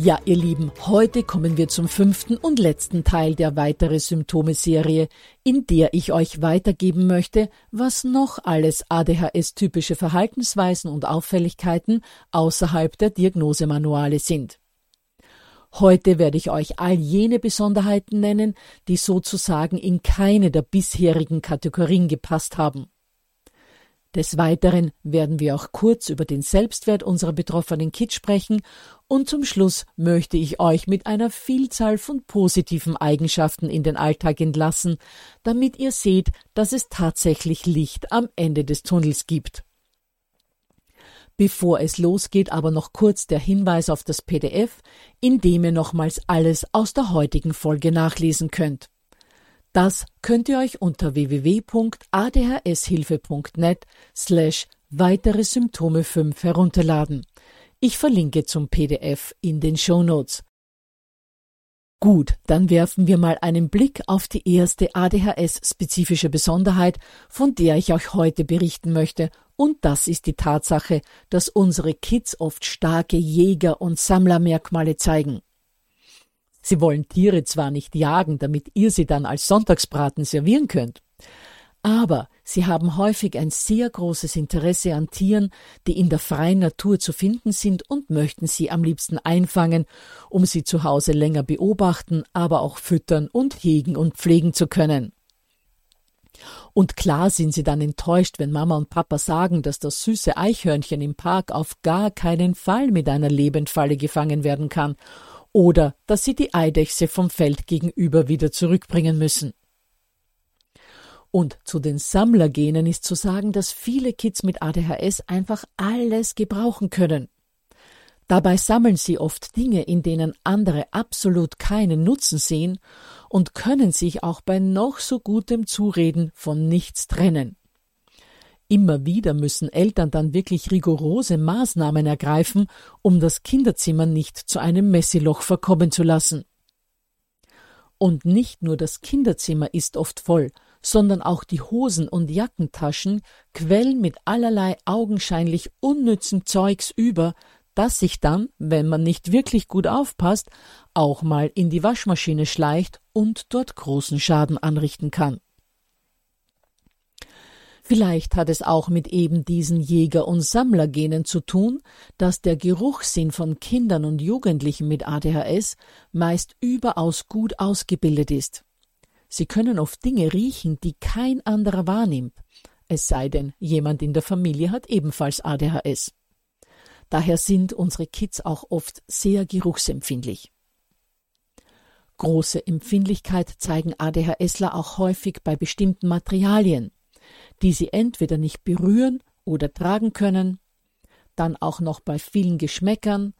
Ja, ihr Lieben, heute kommen wir zum fünften und letzten Teil der weitere Symptome-Serie, in der ich euch weitergeben möchte, was noch alles ADHS-typische Verhaltensweisen und Auffälligkeiten außerhalb der Diagnosemanuale sind. Heute werde ich euch all jene Besonderheiten nennen, die sozusagen in keine der bisherigen Kategorien gepasst haben. Des Weiteren werden wir auch kurz über den Selbstwert unserer betroffenen Kids sprechen und zum Schluss möchte ich euch mit einer Vielzahl von positiven Eigenschaften in den Alltag entlassen, damit ihr seht, dass es tatsächlich Licht am Ende des Tunnels gibt. Bevor es losgeht, aber noch kurz der Hinweis auf das PDF, in dem ihr nochmals alles aus der heutigen Folge nachlesen könnt. Das könnt ihr euch unter www.adhshilfe.net slash weitere Symptome 5 herunterladen. Ich verlinke zum PDF in den Show Notes. Gut, dann werfen wir mal einen Blick auf die erste ADHS-spezifische Besonderheit, von der ich euch heute berichten möchte, und das ist die Tatsache, dass unsere Kids oft starke Jäger- und Sammlermerkmale zeigen. Sie wollen Tiere zwar nicht jagen, damit ihr sie dann als Sonntagsbraten servieren könnt, aber sie haben häufig ein sehr großes Interesse an Tieren, die in der freien Natur zu finden sind und möchten sie am liebsten einfangen, um sie zu Hause länger beobachten, aber auch füttern und hegen und pflegen zu können. Und klar sind sie dann enttäuscht, wenn Mama und Papa sagen, dass das süße Eichhörnchen im Park auf gar keinen Fall mit einer Lebendfalle gefangen werden kann oder dass sie die Eidechse vom Feld gegenüber wieder zurückbringen müssen. Und zu den Sammlergenen ist zu sagen, dass viele Kids mit ADHS einfach alles gebrauchen können. Dabei sammeln sie oft Dinge, in denen andere absolut keinen Nutzen sehen und können sich auch bei noch so gutem Zureden von nichts trennen. Immer wieder müssen Eltern dann wirklich rigorose Maßnahmen ergreifen, um das Kinderzimmer nicht zu einem Messiloch verkommen zu lassen. Und nicht nur das Kinderzimmer ist oft voll, sondern auch die Hosen und Jackentaschen quellen mit allerlei augenscheinlich unnützen Zeugs über, das sich dann, wenn man nicht wirklich gut aufpasst, auch mal in die Waschmaschine schleicht und dort großen Schaden anrichten kann. Vielleicht hat es auch mit eben diesen Jäger- und Sammlergenen zu tun, dass der Geruchssinn von Kindern und Jugendlichen mit ADHS meist überaus gut ausgebildet ist. Sie können oft Dinge riechen, die kein anderer wahrnimmt, es sei denn, jemand in der Familie hat ebenfalls ADHS. Daher sind unsere Kids auch oft sehr geruchsempfindlich. Große Empfindlichkeit zeigen ADHSler auch häufig bei bestimmten Materialien, die sie entweder nicht berühren oder tragen können, dann auch noch bei vielen Geschmäckern,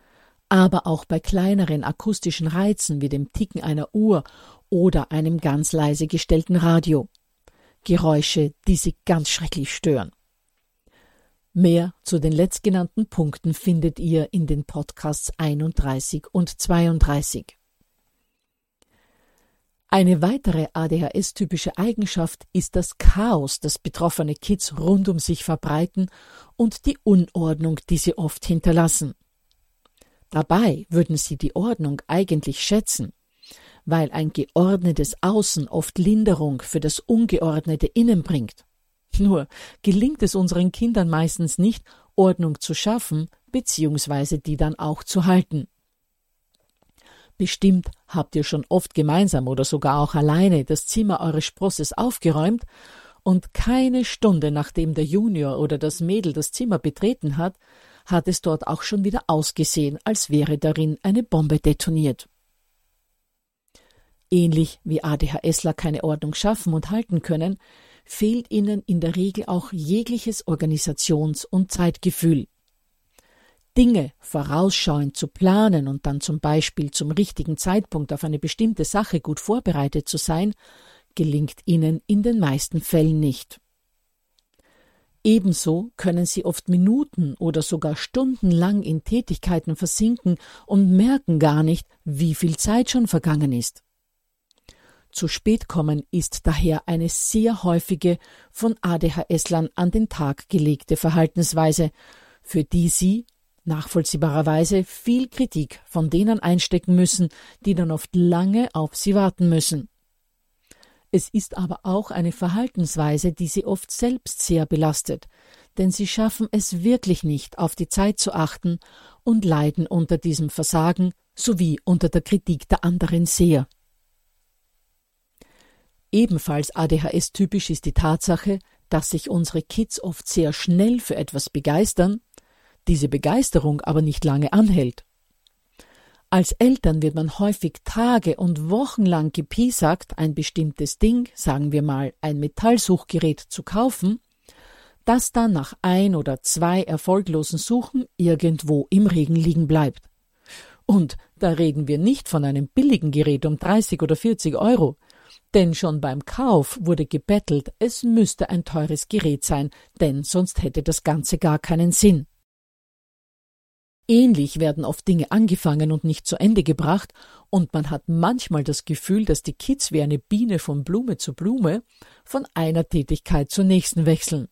aber auch bei kleineren akustischen Reizen wie dem Ticken einer Uhr oder einem ganz leise gestellten Radio. Geräusche, die sie ganz schrecklich stören. Mehr zu den letztgenannten Punkten findet ihr in den Podcasts 31 und 32. Eine weitere ADHS-typische Eigenschaft ist das Chaos, das betroffene Kids rund um sich verbreiten und die Unordnung, die sie oft hinterlassen. Dabei würden sie die Ordnung eigentlich schätzen, weil ein geordnetes Außen oft Linderung für das ungeordnete Innen bringt. Nur gelingt es unseren Kindern meistens nicht, Ordnung zu schaffen, beziehungsweise die dann auch zu halten. Bestimmt habt ihr schon oft gemeinsam oder sogar auch alleine das Zimmer eures Sprosses aufgeräumt und keine Stunde nachdem der Junior oder das Mädel das Zimmer betreten hat, hat es dort auch schon wieder ausgesehen, als wäre darin eine Bombe detoniert. Ähnlich wie ADHSler keine Ordnung schaffen und halten können, fehlt ihnen in der Regel auch jegliches Organisations- und Zeitgefühl. Dinge vorausschauend zu planen und dann zum Beispiel zum richtigen Zeitpunkt auf eine bestimmte Sache gut vorbereitet zu sein, gelingt ihnen in den meisten Fällen nicht. Ebenso können sie oft Minuten oder sogar stundenlang in Tätigkeiten versinken und merken gar nicht, wie viel Zeit schon vergangen ist. Zu spät kommen ist daher eine sehr häufige von ADHS-Lern an den Tag gelegte Verhaltensweise, für die sie nachvollziehbarerweise viel Kritik von denen einstecken müssen, die dann oft lange auf sie warten müssen. Es ist aber auch eine Verhaltensweise, die sie oft selbst sehr belastet, denn sie schaffen es wirklich nicht, auf die Zeit zu achten und leiden unter diesem Versagen sowie unter der Kritik der anderen sehr. Ebenfalls ADHS-typisch ist die Tatsache, dass sich unsere Kids oft sehr schnell für etwas begeistern diese Begeisterung aber nicht lange anhält. Als Eltern wird man häufig Tage und Wochen lang gepiesackt, ein bestimmtes Ding, sagen wir mal ein Metallsuchgerät, zu kaufen, das dann nach ein oder zwei erfolglosen Suchen irgendwo im Regen liegen bleibt. Und da reden wir nicht von einem billigen Gerät um 30 oder 40 Euro, denn schon beim Kauf wurde gebettelt, es müsste ein teures Gerät sein, denn sonst hätte das Ganze gar keinen Sinn. Ähnlich werden oft Dinge angefangen und nicht zu Ende gebracht, und man hat manchmal das Gefühl, dass die Kids wie eine Biene von Blume zu Blume von einer Tätigkeit zur nächsten wechseln.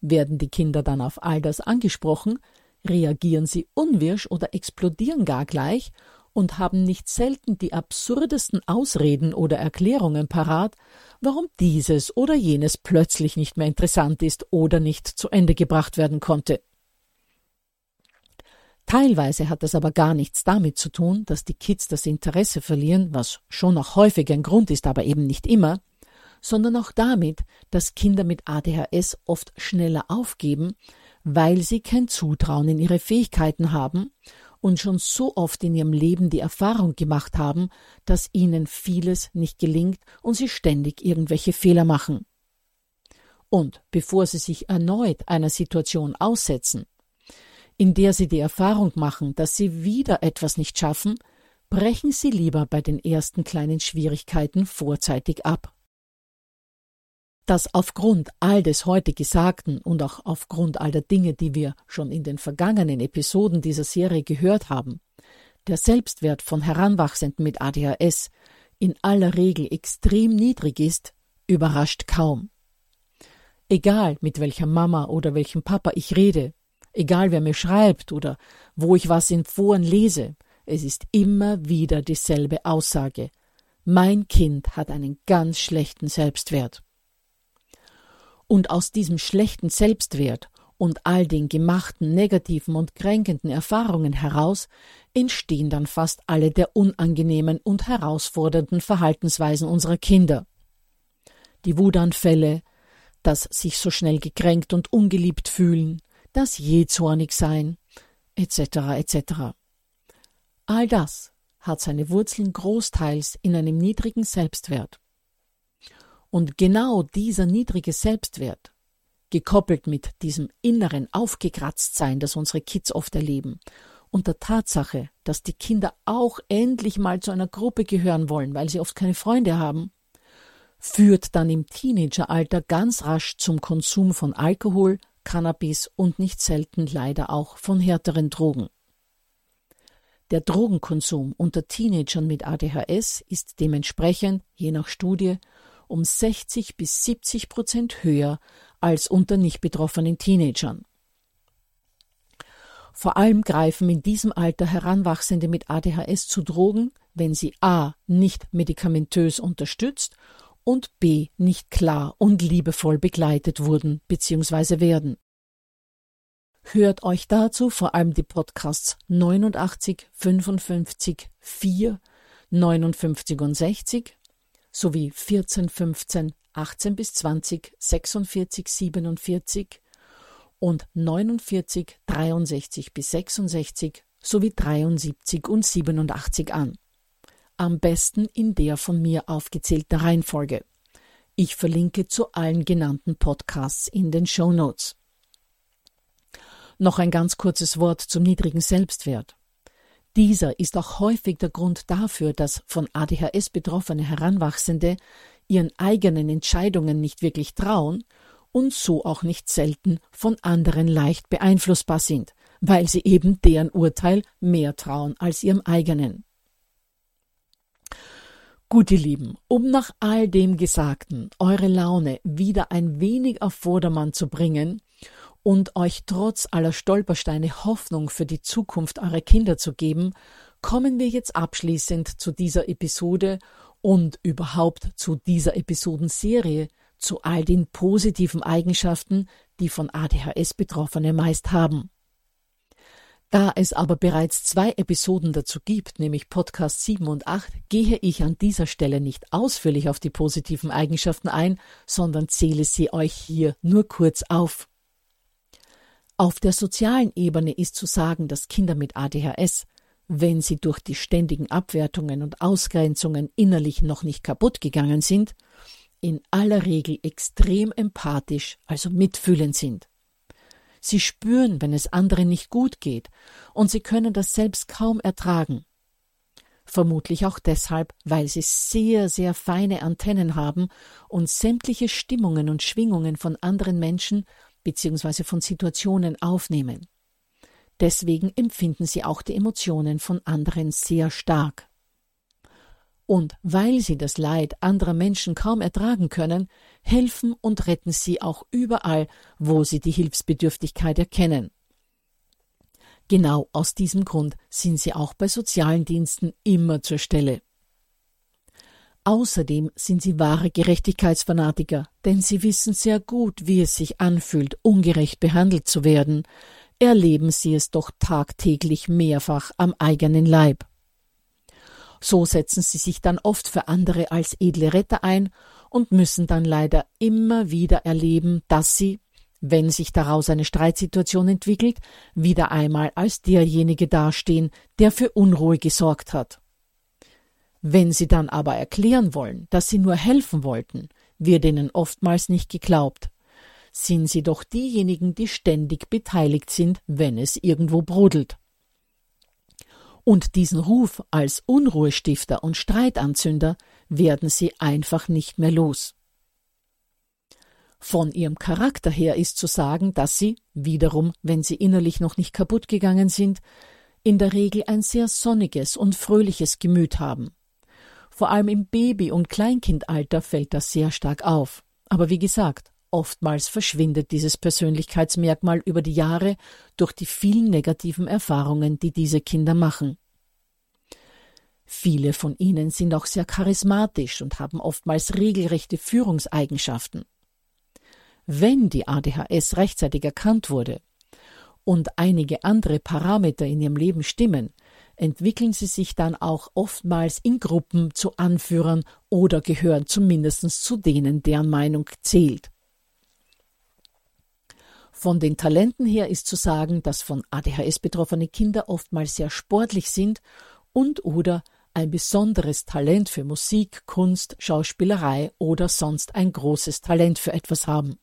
Werden die Kinder dann auf all das angesprochen, reagieren sie unwirsch oder explodieren gar gleich und haben nicht selten die absurdesten Ausreden oder Erklärungen parat, warum dieses oder jenes plötzlich nicht mehr interessant ist oder nicht zu Ende gebracht werden konnte. Teilweise hat das aber gar nichts damit zu tun, dass die Kids das Interesse verlieren, was schon auch häufig ein Grund ist, aber eben nicht immer, sondern auch damit, dass Kinder mit ADHS oft schneller aufgeben, weil sie kein Zutrauen in ihre Fähigkeiten haben und schon so oft in ihrem Leben die Erfahrung gemacht haben, dass ihnen vieles nicht gelingt und sie ständig irgendwelche Fehler machen. Und bevor sie sich erneut einer Situation aussetzen, in der sie die Erfahrung machen, dass sie wieder etwas nicht schaffen, brechen sie lieber bei den ersten kleinen Schwierigkeiten vorzeitig ab. Dass aufgrund all des heute Gesagten und auch aufgrund all der Dinge, die wir schon in den vergangenen Episoden dieser Serie gehört haben, der Selbstwert von Heranwachsenden mit ADHS in aller Regel extrem niedrig ist, überrascht kaum. Egal mit welcher Mama oder welchem Papa ich rede, Egal wer mir schreibt oder wo ich was in Foren lese, es ist immer wieder dieselbe Aussage. Mein Kind hat einen ganz schlechten Selbstwert. Und aus diesem schlechten Selbstwert und all den gemachten negativen und kränkenden Erfahrungen heraus entstehen dann fast alle der unangenehmen und herausfordernden Verhaltensweisen unserer Kinder. Die Wutanfälle, das sich so schnell gekränkt und ungeliebt fühlen, das je zornig sein, etc. etc. All das hat seine Wurzeln großteils in einem niedrigen Selbstwert. Und genau dieser niedrige Selbstwert, gekoppelt mit diesem inneren Aufgekratztsein, das unsere Kids oft erleben, und der Tatsache, dass die Kinder auch endlich mal zu einer Gruppe gehören wollen, weil sie oft keine Freunde haben, führt dann im Teenageralter ganz rasch zum Konsum von Alkohol, Cannabis und nicht selten leider auch von härteren Drogen. Der Drogenkonsum unter Teenagern mit ADHS ist dementsprechend, je nach Studie, um 60 bis 70 Prozent höher als unter nicht betroffenen Teenagern. Vor allem greifen in diesem Alter Heranwachsende mit ADHS zu Drogen, wenn sie a. nicht medikamentös unterstützt und b. nicht klar und liebevoll begleitet wurden bzw. werden. Hört euch dazu vor allem die Podcasts 89, 55, 4, 59 und 60 sowie 14, 15, 18 bis 20, 46, 47 und 49, 63 bis 66 sowie 73 und 87 an. Am besten in der von mir aufgezählten Reihenfolge. Ich verlinke zu allen genannten Podcasts in den Show Notes. Noch ein ganz kurzes Wort zum niedrigen Selbstwert. Dieser ist auch häufig der Grund dafür, dass von ADHS betroffene Heranwachsende ihren eigenen Entscheidungen nicht wirklich trauen und so auch nicht selten von anderen leicht beeinflussbar sind, weil sie eben deren Urteil mehr trauen als ihrem eigenen. Gut, ihr Lieben, um nach all dem Gesagten eure Laune wieder ein wenig auf Vordermann zu bringen, und euch trotz aller Stolpersteine Hoffnung für die Zukunft eurer Kinder zu geben, kommen wir jetzt abschließend zu dieser Episode und überhaupt zu dieser Episodenserie, zu all den positiven Eigenschaften, die von ADHS Betroffene meist haben. Da es aber bereits zwei Episoden dazu gibt, nämlich Podcast 7 und 8, gehe ich an dieser Stelle nicht ausführlich auf die positiven Eigenschaften ein, sondern zähle sie euch hier nur kurz auf. Auf der sozialen Ebene ist zu sagen, dass Kinder mit ADHS, wenn sie durch die ständigen Abwertungen und Ausgrenzungen innerlich noch nicht kaputt gegangen sind, in aller Regel extrem empathisch, also mitfühlend sind. Sie spüren, wenn es anderen nicht gut geht, und sie können das selbst kaum ertragen. Vermutlich auch deshalb, weil sie sehr, sehr feine Antennen haben und sämtliche Stimmungen und Schwingungen von anderen Menschen bzw. von Situationen aufnehmen. Deswegen empfinden sie auch die Emotionen von anderen sehr stark. Und weil sie das Leid anderer Menschen kaum ertragen können, helfen und retten sie auch überall, wo sie die Hilfsbedürftigkeit erkennen. Genau aus diesem Grund sind sie auch bei sozialen Diensten immer zur Stelle. Außerdem sind sie wahre Gerechtigkeitsfanatiker, denn sie wissen sehr gut, wie es sich anfühlt, ungerecht behandelt zu werden, erleben sie es doch tagtäglich mehrfach am eigenen Leib. So setzen sie sich dann oft für andere als edle Retter ein und müssen dann leider immer wieder erleben, dass sie, wenn sich daraus eine Streitsituation entwickelt, wieder einmal als derjenige dastehen, der für Unruhe gesorgt hat. Wenn sie dann aber erklären wollen, dass sie nur helfen wollten, wird ihnen oftmals nicht geglaubt. Sind sie doch diejenigen, die ständig beteiligt sind, wenn es irgendwo brodelt. Und diesen Ruf als Unruhestifter und Streitanzünder werden sie einfach nicht mehr los. Von ihrem Charakter her ist zu sagen, dass sie, wiederum, wenn sie innerlich noch nicht kaputt gegangen sind, in der Regel ein sehr sonniges und fröhliches Gemüt haben. Vor allem im Baby- und Kleinkindalter fällt das sehr stark auf. Aber wie gesagt, oftmals verschwindet dieses Persönlichkeitsmerkmal über die Jahre durch die vielen negativen Erfahrungen, die diese Kinder machen. Viele von ihnen sind auch sehr charismatisch und haben oftmals regelrechte Führungseigenschaften. Wenn die ADHS rechtzeitig erkannt wurde und einige andere Parameter in ihrem Leben stimmen, entwickeln sie sich dann auch oftmals in Gruppen zu Anführern oder gehören zumindest zu denen, deren Meinung zählt. Von den Talenten her ist zu sagen, dass von ADHS betroffene Kinder oftmals sehr sportlich sind und oder ein besonderes Talent für Musik, Kunst, Schauspielerei oder sonst ein großes Talent für etwas haben.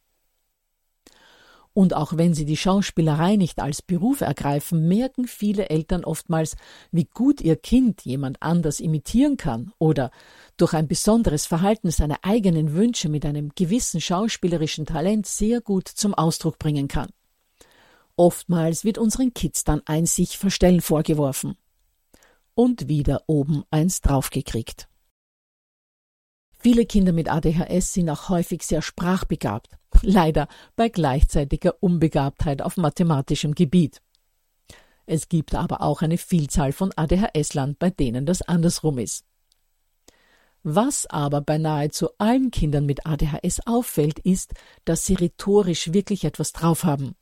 Und auch wenn sie die Schauspielerei nicht als Beruf ergreifen, merken viele Eltern oftmals, wie gut ihr Kind jemand anders imitieren kann oder durch ein besonderes Verhalten seine eigenen Wünsche mit einem gewissen schauspielerischen Talent sehr gut zum Ausdruck bringen kann. Oftmals wird unseren Kids dann ein sich verstellen vorgeworfen. Und wieder oben eins draufgekriegt. Viele Kinder mit ADHS sind auch häufig sehr sprachbegabt, leider bei gleichzeitiger Unbegabtheit auf mathematischem Gebiet. Es gibt aber auch eine Vielzahl von ADHS-Lern, bei denen das andersrum ist. Was aber bei nahezu allen Kindern mit ADHS auffällt, ist, dass sie rhetorisch wirklich etwas drauf haben.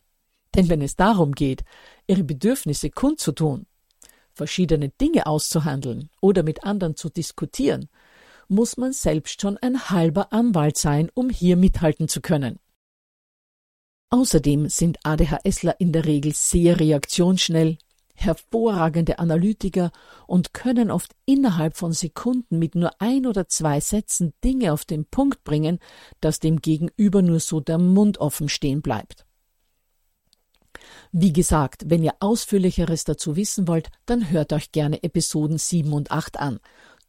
Denn wenn es darum geht, ihre Bedürfnisse kundzutun, verschiedene Dinge auszuhandeln oder mit anderen zu diskutieren, muss man selbst schon ein halber Anwalt sein, um hier mithalten zu können. Außerdem sind ADHSler in der Regel sehr reaktionsschnell, hervorragende Analytiker und können oft innerhalb von Sekunden mit nur ein oder zwei Sätzen Dinge auf den Punkt bringen, dass dem Gegenüber nur so der Mund offen stehen bleibt. Wie gesagt, wenn ihr ausführlicheres dazu wissen wollt, dann hört euch gerne Episoden 7 und 8 an.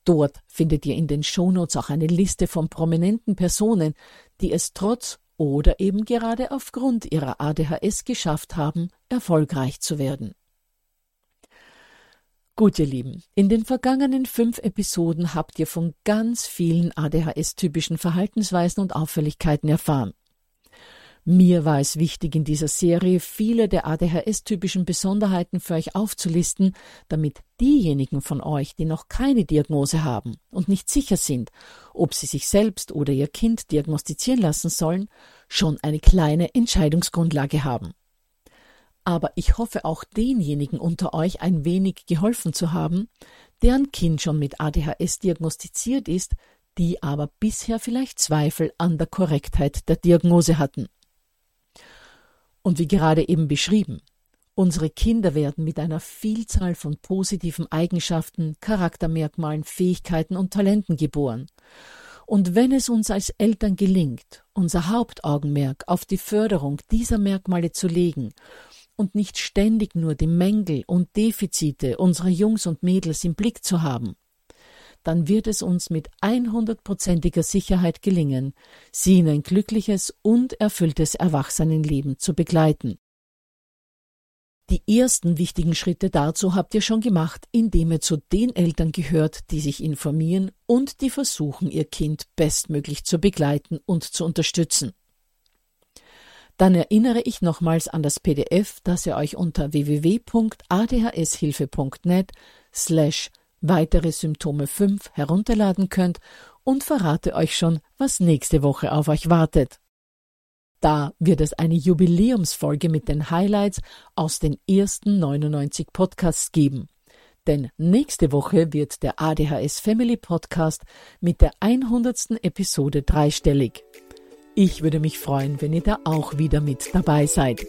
Dort findet ihr in den Shownotes auch eine Liste von prominenten Personen, die es trotz oder eben gerade aufgrund ihrer ADHS geschafft haben, erfolgreich zu werden. Gut, ihr Lieben, in den vergangenen fünf Episoden habt ihr von ganz vielen ADHS-typischen Verhaltensweisen und Auffälligkeiten erfahren. Mir war es wichtig, in dieser Serie viele der ADHS-typischen Besonderheiten für euch aufzulisten, damit diejenigen von euch, die noch keine Diagnose haben und nicht sicher sind, ob sie sich selbst oder ihr Kind diagnostizieren lassen sollen, schon eine kleine Entscheidungsgrundlage haben. Aber ich hoffe auch denjenigen unter euch ein wenig geholfen zu haben, deren Kind schon mit ADHS diagnostiziert ist, die aber bisher vielleicht Zweifel an der Korrektheit der Diagnose hatten. Und wie gerade eben beschrieben, unsere Kinder werden mit einer Vielzahl von positiven Eigenschaften, Charaktermerkmalen, Fähigkeiten und Talenten geboren. Und wenn es uns als Eltern gelingt, unser Hauptaugenmerk auf die Förderung dieser Merkmale zu legen und nicht ständig nur die Mängel und Defizite unserer Jungs und Mädels im Blick zu haben, dann wird es uns mit 100%iger Sicherheit gelingen, sie in ein glückliches und erfülltes Erwachsenenleben zu begleiten. Die ersten wichtigen Schritte dazu habt ihr schon gemacht, indem ihr zu den Eltern gehört, die sich informieren und die versuchen, ihr Kind bestmöglich zu begleiten und zu unterstützen. Dann erinnere ich nochmals an das PDF, das ihr euch unter www.adhshilfe.net slash weitere Symptome 5 herunterladen könnt und verrate euch schon, was nächste Woche auf euch wartet. Da wird es eine Jubiläumsfolge mit den Highlights aus den ersten 99 Podcasts geben. Denn nächste Woche wird der ADHS Family Podcast mit der 100. Episode dreistellig. Ich würde mich freuen, wenn ihr da auch wieder mit dabei seid.